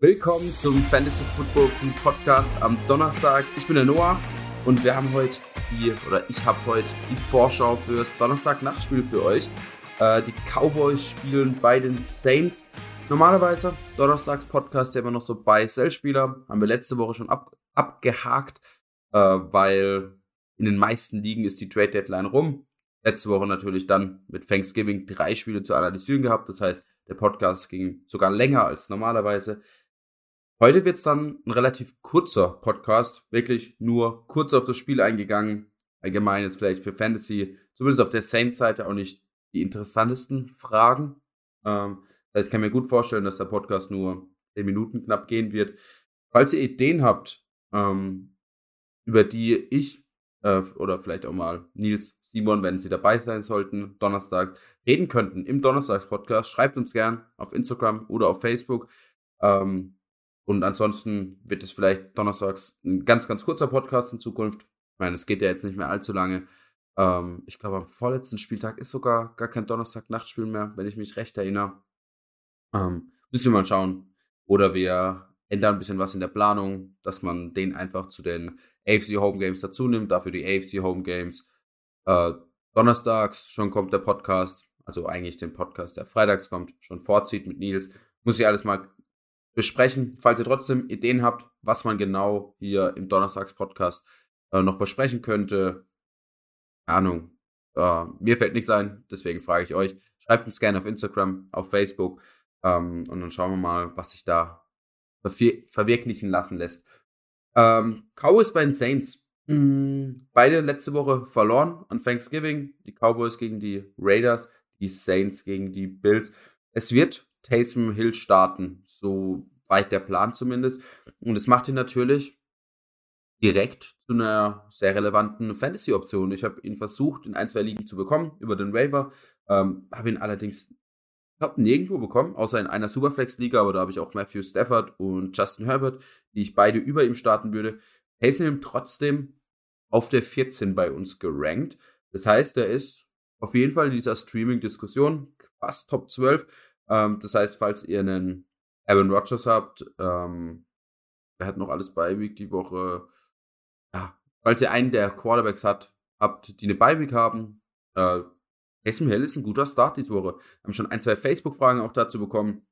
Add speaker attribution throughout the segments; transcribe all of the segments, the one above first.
Speaker 1: Willkommen zum Fantasy Football Podcast am Donnerstag. Ich bin der Noah und wir haben heute die, oder ich habe heute die Vorschau fürs Donnerstag-Nachtspiel für euch. Äh, die Cowboys spielen bei den Saints. Normalerweise, Donnerstags-Podcast, der immer noch so bei Sell-Spieler, haben wir letzte Woche schon ab, abgehakt, äh, weil in den meisten Ligen ist die Trade-Deadline rum. Letzte Woche natürlich dann mit Thanksgiving drei Spiele zu analysieren gehabt. Das heißt, der Podcast ging sogar länger als normalerweise. Heute wird es dann ein relativ kurzer Podcast, wirklich nur kurz auf das Spiel eingegangen. Allgemein jetzt vielleicht für Fantasy, zumindest auf der Saints-Seite auch nicht die interessantesten Fragen. Ähm, ich kann mir gut vorstellen, dass der Podcast nur 10 Minuten knapp gehen wird. Falls ihr Ideen habt, ähm, über die ich äh, oder vielleicht auch mal Nils, Simon, wenn sie dabei sein sollten, donnerstags reden könnten im Donnerstags-Podcast, schreibt uns gern auf Instagram oder auf Facebook. Ähm, und ansonsten wird es vielleicht donnerstags ein ganz, ganz kurzer Podcast in Zukunft. Ich meine, es geht ja jetzt nicht mehr allzu lange. Ähm, ich glaube, am vorletzten Spieltag ist sogar gar kein Donnerstag-Nachtspiel mehr, wenn ich mich recht erinnere. Ähm, müssen wir mal schauen. Oder wir ändern ein bisschen was in der Planung, dass man den einfach zu den AFC Home Games dazu nimmt. Dafür die AFC Home Games. Äh, donnerstags schon kommt der Podcast, also eigentlich den Podcast, der freitags kommt, schon vorzieht mit Nils. Muss ich alles mal besprechen. Falls ihr trotzdem Ideen habt, was man genau hier im Donnerstags-Podcast äh, noch besprechen könnte, Ahnung, äh, mir fällt nichts ein, deswegen frage ich euch. Schreibt uns gerne auf Instagram, auf Facebook ähm, und dann schauen wir mal, was sich da verwir verwirklichen lassen lässt. Ähm, Cowboys bei den Saints. Mhm. Beide letzte Woche verloren an Thanksgiving. Die Cowboys gegen die Raiders, die Saints gegen die Bills. Es wird Taysom Hill starten, so weit der Plan zumindest. Und es macht ihn natürlich direkt zu einer sehr relevanten Fantasy-Option. Ich habe ihn versucht, in ein, zwei Ligen zu bekommen über den Waiver, ähm, habe ihn allerdings glaube, nirgendwo bekommen, außer in einer Superflex-Liga, aber da habe ich auch Matthew Stafford und Justin Herbert, die ich beide über ihm starten würde. Taysom Hill trotzdem auf der 14 bei uns gerankt. Das heißt, er ist auf jeden Fall in dieser Streaming-Diskussion fast Top 12. Ähm, das heißt, falls ihr einen Aaron Rodgers habt, ähm, er hat noch alles bei Week die Woche. Ja, falls ihr einen der Quarterbacks hat, habt, die eine Bye-Week haben, äh, Taysom Hill ist ein guter Start diese Woche. Wir haben schon ein, zwei Facebook-Fragen auch dazu bekommen.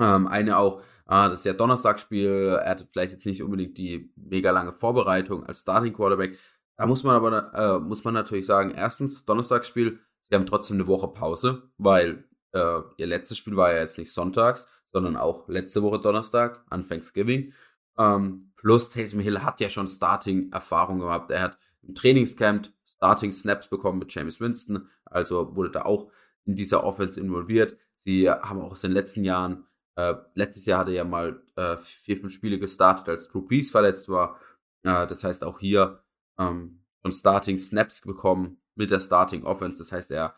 Speaker 1: Ähm, eine auch, ah, das ist ja Donnerstagsspiel, er hat vielleicht jetzt nicht unbedingt die mega lange Vorbereitung als Starting Quarterback. Da muss man aber, äh, muss man natürlich sagen, erstens, Donnerstagsspiel, sie haben trotzdem eine Woche Pause, weil äh, ihr letztes Spiel war ja jetzt nicht sonntags, sondern auch letzte Woche Donnerstag an Thanksgiving. Ähm, plus Taysom Hill hat ja schon Starting-Erfahrung gehabt. Er hat im Trainingscamp Starting-Snaps bekommen mit James Winston, also wurde da auch in dieser Offense involviert. Sie haben auch aus den letzten Jahren, äh, letztes Jahr hatte er ja mal äh, vier, fünf Spiele gestartet, als Drew Brees verletzt war. Äh, das heißt auch hier ähm, schon Starting-Snaps bekommen mit der Starting-Offense. Das heißt, er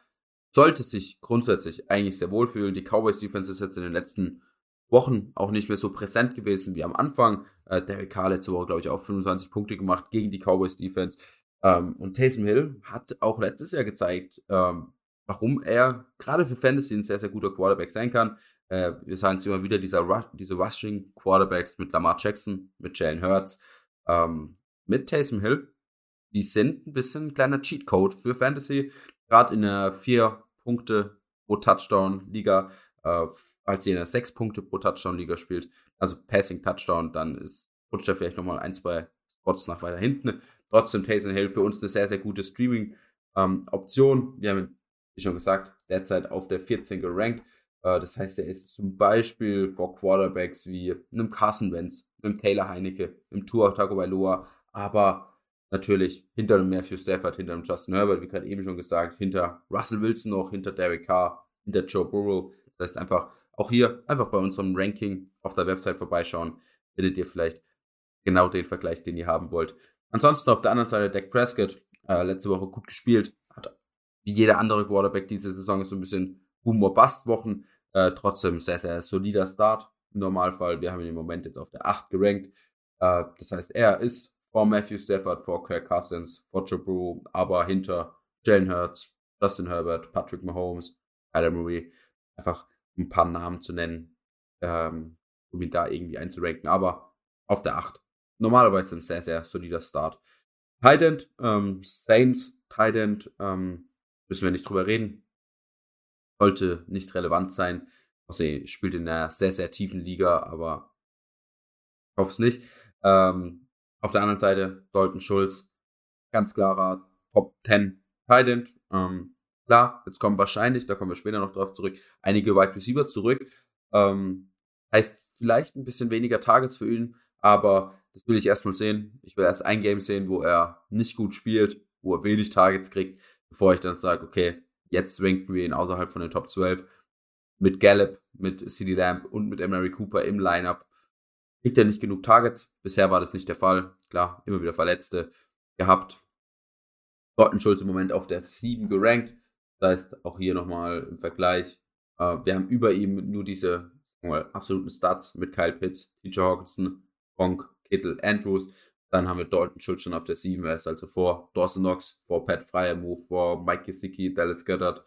Speaker 1: sollte sich grundsätzlich eigentlich sehr wohlfühlen. Die Cowboys Defense ist jetzt in den letzten Wochen auch nicht mehr so präsent gewesen wie am Anfang. Äh, Derek Carr letzte Woche, glaube ich, auch 25 Punkte gemacht gegen die Cowboys Defense. Ähm, und Taysom Hill hat auch letztes Jahr gezeigt, ähm, warum er gerade für Fantasy ein sehr, sehr guter Quarterback sein kann. Äh, wir sagen es immer wieder, dieser diese Rushing Quarterbacks mit Lamar Jackson, mit Jalen Hurts, ähm, mit Taysom Hill, die sind ein bisschen ein kleiner Cheatcode für Fantasy gerade in einer vier Punkte pro Touchdown-Liga, äh, als ihr in einer sechs Punkte pro Touchdown-Liga spielt, also Passing Touchdown, dann ist, rutscht er vielleicht nochmal ein, zwei Spots nach weiter hinten. Trotzdem Taysom Hill für uns eine sehr, sehr gute Streaming-Option. Ähm, Wir haben, wie schon gesagt, derzeit auf der 14 gerankt. Äh, das heißt, er ist zum Beispiel vor Quarterbacks wie einem Carson Wentz, einem Taylor Heinecke, einem Tour Tagovailoa, aber natürlich hinter dem Matthew Stafford, hinter dem Justin Herbert, wie gerade eben schon gesagt, hinter Russell Wilson noch, hinter Derek Carr, hinter Joe Burrow. Das heißt einfach, auch hier einfach bei unserem Ranking auf der Website vorbeischauen, findet ihr vielleicht genau den Vergleich, den ihr haben wollt. Ansonsten auf der anderen Seite Dak Prescott, äh, letzte Woche gut gespielt, hat wie jeder andere Quarterback diese Saison so ein bisschen Boom-Bust-Wochen, äh, trotzdem sehr, sehr solider Start im Normalfall. Wir haben ihn im Moment jetzt auf der 8 gerankt. Äh, das heißt, er ist vor Matthew Stafford, vor Kirk Cousins, vor Joe Burrow, aber hinter Jalen Hurts, Justin Herbert, Patrick Mahomes, Kyler Murray, einfach ein paar Namen zu nennen, ähm, um ihn da irgendwie einzuranken. Aber auf der 8. Normalerweise ein sehr, sehr solider Start. Tight ähm, Saints, Tight ähm, müssen wir nicht drüber reden. Sollte nicht relevant sein. Also spielt in einer sehr, sehr tiefen Liga, aber ich hoffe es nicht. Ähm, auf der anderen Seite Dalton Schulz, ganz klarer Top 10 Tight Ähm, klar, jetzt kommen wahrscheinlich, da kommen wir später noch drauf zurück, einige Wide Receiver zurück. Ähm, heißt vielleicht ein bisschen weniger Targets für ihn, aber das will ich erstmal sehen. Ich will erst ein Game sehen, wo er nicht gut spielt, wo er wenig Targets kriegt, bevor ich dann sage, okay, jetzt ranken wir ihn außerhalb von den Top 12 mit Gallup, mit CD Lamb und mit Emery Cooper im Lineup. Kriegt er nicht genug Targets? Bisher war das nicht der Fall. Klar, immer wieder Verletzte gehabt. Gordon Schulz im Moment auf der 7 gerankt. Das heißt, auch hier nochmal im Vergleich. Äh, wir haben über ihm nur diese mal, absoluten Stats mit Kyle Pitts, TJ Hawkinson, Bonk, Kittle, Andrews. Dann haben wir Dalton Schulz schon auf der 7, er ist also vor Dawson Knox, vor Pat Fryermove, vor Mike Gesicki, Dallas Goddard,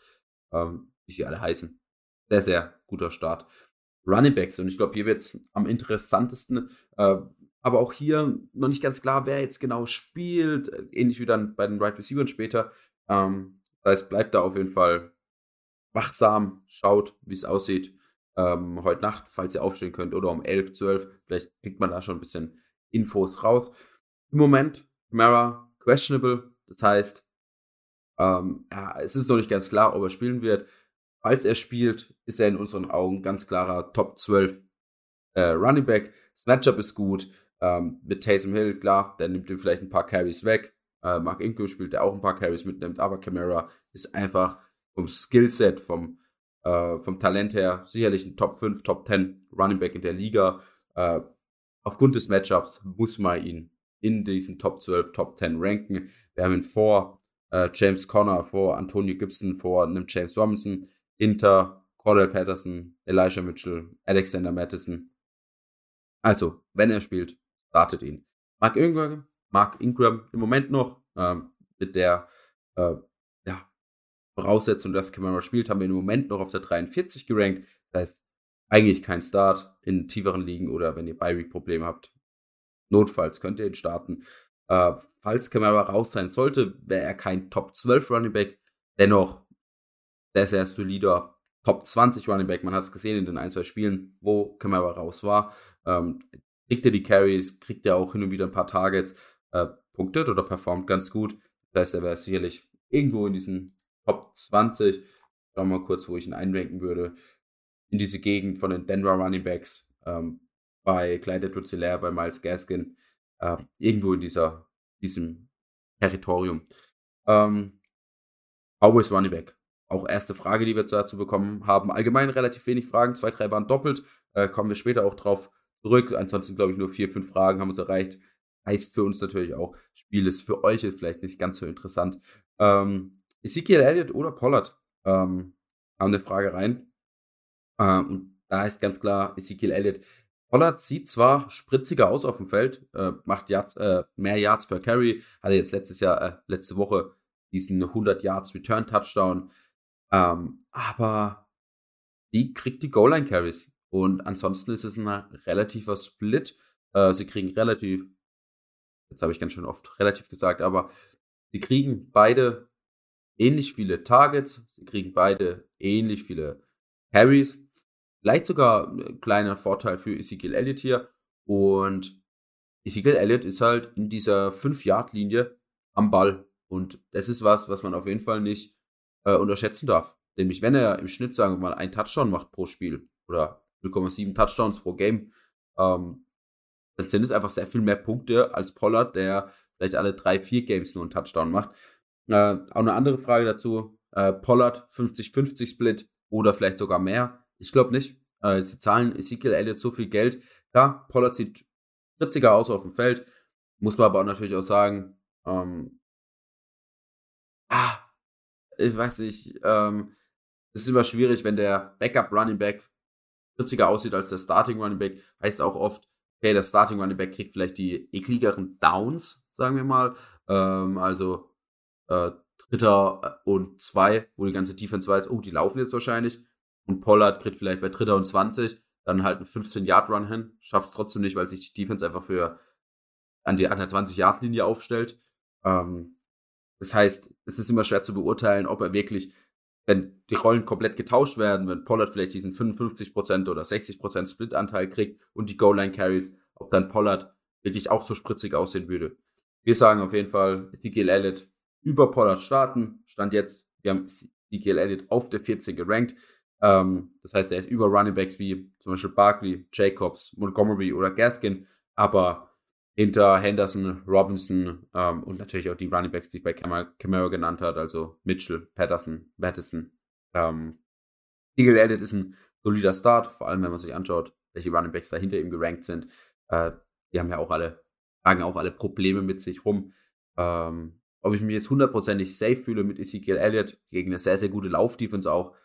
Speaker 1: ähm, wie sie alle heißen. Sehr, sehr guter Start. Running Backs und ich glaube, hier wird es am interessantesten. Äh, aber auch hier noch nicht ganz klar, wer jetzt genau spielt. Ähnlich wie dann bei den Right Receivers später. Ähm, das heißt, bleibt da auf jeden Fall wachsam, schaut, wie es aussieht ähm, heute Nacht, falls ihr aufstehen könnt, oder um 11, 12. Vielleicht kriegt man da schon ein bisschen Infos raus. Im Moment, Mara questionable. Das heißt, ähm, ja, es ist noch nicht ganz klar, ob er spielen wird. Falls er spielt, ist er in unseren Augen ganz klarer Top 12 äh, Running Back. Das Matchup ist gut. Ähm, mit Taysom Hill, klar, der nimmt ihm vielleicht ein paar Carries weg. Äh, Mark Ingram spielt, der auch ein paar Carries mitnimmt, aber Camara ist einfach vom Skillset, vom äh, vom Talent her sicherlich ein Top 5, Top 10 Running Back in der Liga. Äh, aufgrund des Matchups muss man ihn in diesen Top 12, Top 10 ranken. Wir haben ihn vor äh, James Conner, vor Antonio Gibson, vor einem James Robinson, hinter Cordell Patterson, Elijah Mitchell, Alexander Madison. Also, wenn er spielt, startet ihn. Mark Ingram, Mark Ingram im Moment noch ähm, mit der äh, Voraussetzung, dass Camara spielt, haben wir im Moment noch auf der 43 gerankt. Das heißt, eigentlich kein Start in tieferen Ligen oder wenn ihr Bi-Week-Probleme habt. Notfalls könnt ihr ihn starten. Äh, falls Camara raus sein sollte, wäre er kein Top 12 Running Back. Dennoch sehr, sehr solider Top 20 Running Back. Man hat es gesehen in den ein, zwei Spielen, wo Camara raus war. Ähm, kriegt er die Carries, kriegt er auch hin und wieder ein paar Targets, äh, punktet oder performt ganz gut. Das heißt, er wäre sicherlich irgendwo in diesen Top 20. Schauen wir mal kurz, wo ich ihn einranken würde. In diese Gegend von den Denver Running Backs. Ähm, bei Clyde edwards bei Miles Gaskin. Äh, irgendwo in dieser, diesem Territorium. Ähm, Cowboys Running Back. Auch erste Frage, die wir dazu bekommen haben. Allgemein relativ wenig Fragen. Zwei, drei waren doppelt. Äh, kommen wir später auch drauf zurück. Ansonsten, glaube ich, nur vier, fünf Fragen haben uns erreicht. Heißt für uns natürlich auch, Spiel ist für euch ist vielleicht nicht ganz so interessant. Ähm, Ezekiel Elliott oder Pollard ähm, haben eine Frage rein. Ähm, und da ist ganz klar Ezekiel Elliott. Pollard sieht zwar spritziger aus auf dem Feld, äh, macht Yards, äh, mehr Yards per Carry, hatte jetzt letztes Jahr, äh, letzte Woche diesen 100 Yards Return Touchdown, ähm, aber die kriegt die Goal Line Carries und ansonsten ist es ein relativer Split. Äh, sie kriegen relativ, jetzt habe ich ganz schön oft relativ gesagt, aber sie kriegen beide ähnlich viele Targets, sie kriegen beide ähnlich viele Carries. Vielleicht sogar ein kleiner Vorteil für Ezekiel Elliott hier. Und Ezekiel Elliott ist halt in dieser 5-Yard-Linie am Ball. Und das ist was, was man auf jeden Fall nicht äh, unterschätzen darf. Nämlich, wenn er im Schnitt, sagen wir mal, einen Touchdown macht pro Spiel oder 0,7 Touchdowns pro Game, ähm, dann sind es einfach sehr viel mehr Punkte als Pollard, der vielleicht alle drei, vier Games nur einen Touchdown macht. Äh, auch eine andere Frage dazu. Äh, Pollard 50-50 Split oder vielleicht sogar mehr. Ich glaube nicht. Äh, sie zahlen Ezekiel Elliott so viel Geld. Klar, Pollard sieht spritziger aus auf dem Feld. Muss man aber auch natürlich auch sagen, ähm, ah, ich weiß nicht, ähm, es ist immer schwierig, wenn der Backup Running Back spritziger aussieht als der Starting Running Back. Heißt auch oft, okay, der Starting Running Back kriegt vielleicht die ekligeren Downs, sagen wir mal. Ähm, also äh, Dritter und zwei, wo die ganze Defense weiß, oh, die laufen jetzt wahrscheinlich. Und Pollard kriegt vielleicht bei Dritter und 20 dann halt einen 15-Yard-Run hin, schafft es trotzdem nicht, weil sich die Defense einfach für an, die, an der 20-Yard-Linie aufstellt. Ähm, das heißt, es ist immer schwer zu beurteilen, ob er wirklich, wenn die Rollen komplett getauscht werden, wenn Pollard vielleicht diesen 55% oder 60% Split-Anteil kriegt und die Goal-Line-Carries, ob dann Pollard wirklich auch so spritzig aussehen würde. Wir sagen auf jeden Fall, Ezekiel Elliott über Pollard starten. Stand jetzt, wir haben Ezekiel Elliott auf der 14 gerankt. Ähm, das heißt, er ist über Running Backs wie zum Beispiel Barkley, Jacobs, Montgomery oder Gaskin, aber hinter Henderson, Robinson ähm, und natürlich auch die Running Backs, die ich bei Camaro genannt hat, also Mitchell, Patterson, Madison. Ähm, Eagle Elliott ist ein solider Start, vor allem wenn man sich anschaut, welche Running Backs da hinter ihm gerankt sind. Äh, die haben ja auch alle, tragen auch alle Probleme mit sich rum. Ähm, ob ich mich jetzt hundertprozentig safe fühle mit Ezekiel Elliott gegen eine sehr, sehr gute Laufdefense auch,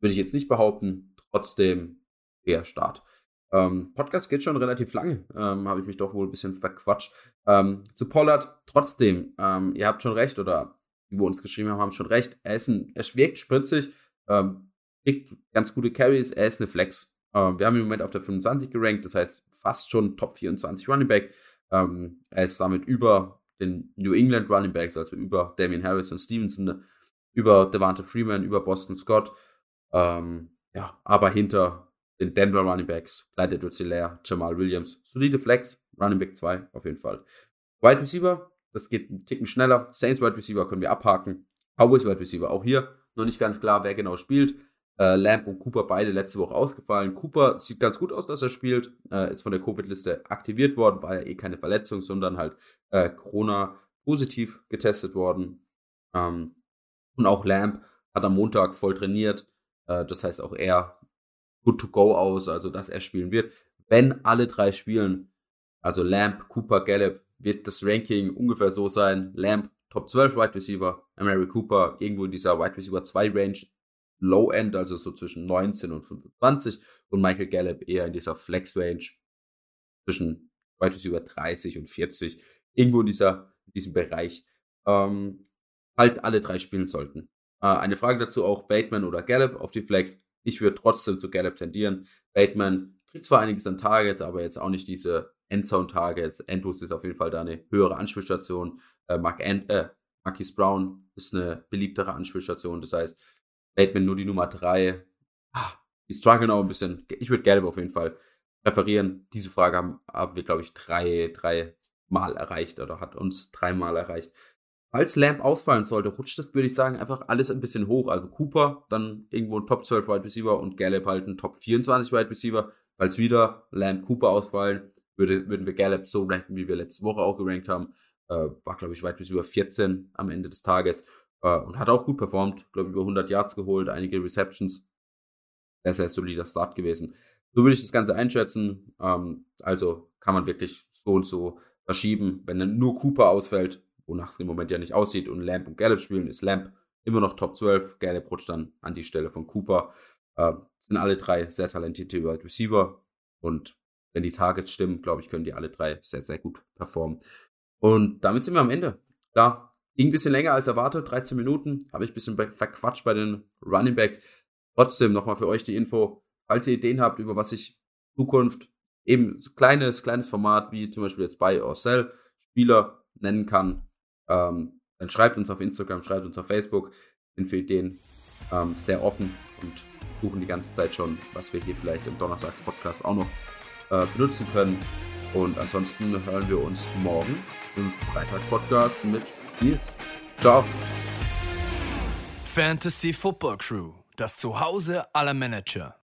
Speaker 1: würde ich jetzt nicht behaupten. Trotzdem eher Start. Ähm, Podcast geht schon relativ lange, ähm, habe ich mich doch wohl ein bisschen verquatscht. Ähm, zu Pollard, trotzdem, ähm, ihr habt schon recht, oder die, wo uns geschrieben haben, haben schon recht. Er, ist ein, er wirkt spritzig, ähm, kriegt ganz gute Carries, er ist eine Flex. Ähm, wir haben im Moment auf der 25 gerankt, das heißt fast schon Top 24 Running Back. er ist damit über den New England Running Backs, also über Damian Harris und Stevenson, über Devante Freeman, über Boston Scott. Ja, aber hinter den Denver Running Backs, Clyde edwards Jamal Williams, solide Flex, Running Back 2 auf jeden Fall. Wide Receiver, das geht einen Ticken schneller. Saints Wide Receiver können wir abhaken. Cowboys Wide Receiver auch hier. Noch nicht ganz klar, wer genau spielt. Äh, Lamb und Cooper beide letzte Woche ausgefallen. Cooper sieht ganz gut aus, dass er spielt. Äh, ist von der Covid-Liste aktiviert worden, war ja eh keine Verletzung, sondern halt äh, Corona positiv getestet worden. Ähm, und auch Lamb hat am Montag voll trainiert. Äh, das heißt auch er good to go aus, also dass er spielen wird. Wenn alle drei spielen, also Lamb, Cooper, Gallup, wird das Ranking ungefähr so sein. Lamb Top 12 Wide Receiver, Mary Cooper irgendwo in dieser Wide Receiver 2 Range, Low End, also so zwischen 19 und 25 und Michael Gallup eher in dieser Flex Range zwischen Wide Receiver 30 und 40, irgendwo in dieser in diesem Bereich. Ähm, halt alle drei spielen sollten. Äh, eine Frage dazu auch Bateman oder Gallup auf die Flex. Ich würde trotzdem zu Gallup tendieren. Bateman kriegt zwar einiges an Targets, aber jetzt auch nicht diese Endzone-Targets. Andrews ist auf jeden Fall da eine höhere Anspielstation. Äh, Mark Ant äh, Marquis Brown ist eine beliebtere Anspielstation. Das heißt, Bateman nur die Nummer 3. Ah, die strugglen auch ein bisschen. Ich würde Gallup auf jeden Fall präferieren. Diese Frage haben, haben wir, glaube ich, drei, drei Mal erreicht oder hat uns dreimal erreicht. Falls Lamp ausfallen sollte, rutscht das, würde ich sagen, einfach alles ein bisschen hoch. Also Cooper, dann irgendwo ein Top 12 Wide Receiver und Gallup halt ein Top 24 Wide Receiver. Falls wieder Lamp Cooper ausfallen, würde, würden wir Gallup so ranken, wie wir letzte Woche auch gerankt haben. Äh, war, glaube ich, Wide Receiver 14 am Ende des Tages. Äh, und hat auch gut performt. Glaube über 100 Yards geholt, einige Receptions. Sehr, sehr solider Start gewesen. So würde ich das Ganze einschätzen. Ähm, also kann man wirklich so und so verschieben. Wenn dann nur Cooper ausfällt, wonach es im Moment ja nicht aussieht, und Lamp und Gallup spielen, ist Lamp immer noch Top 12. Gallup rutscht dann an die Stelle von Cooper. Äh, sind alle drei sehr talentierte Wide Receiver und wenn die Targets stimmen, glaube ich, können die alle drei sehr, sehr gut performen. Und damit sind wir am Ende. Klar, ging ein bisschen länger als erwartet, 13 Minuten, habe ich ein bisschen verquatscht bei den Running Backs. Trotzdem nochmal für euch die Info, falls ihr Ideen habt, über was ich Zukunft eben kleines, kleines Format wie zum Beispiel jetzt Buy or Sell Spieler nennen kann, ähm, dann schreibt uns auf Instagram, schreibt uns auf Facebook. Sind für Ideen ähm, sehr offen und suchen die ganze Zeit schon, was wir hier vielleicht im Donnerstags-Podcast auch noch äh, benutzen können. Und ansonsten hören wir uns morgen im Freitag-Podcast mit Nils. Ciao.
Speaker 2: Fantasy Football Crew, das Zuhause aller Manager.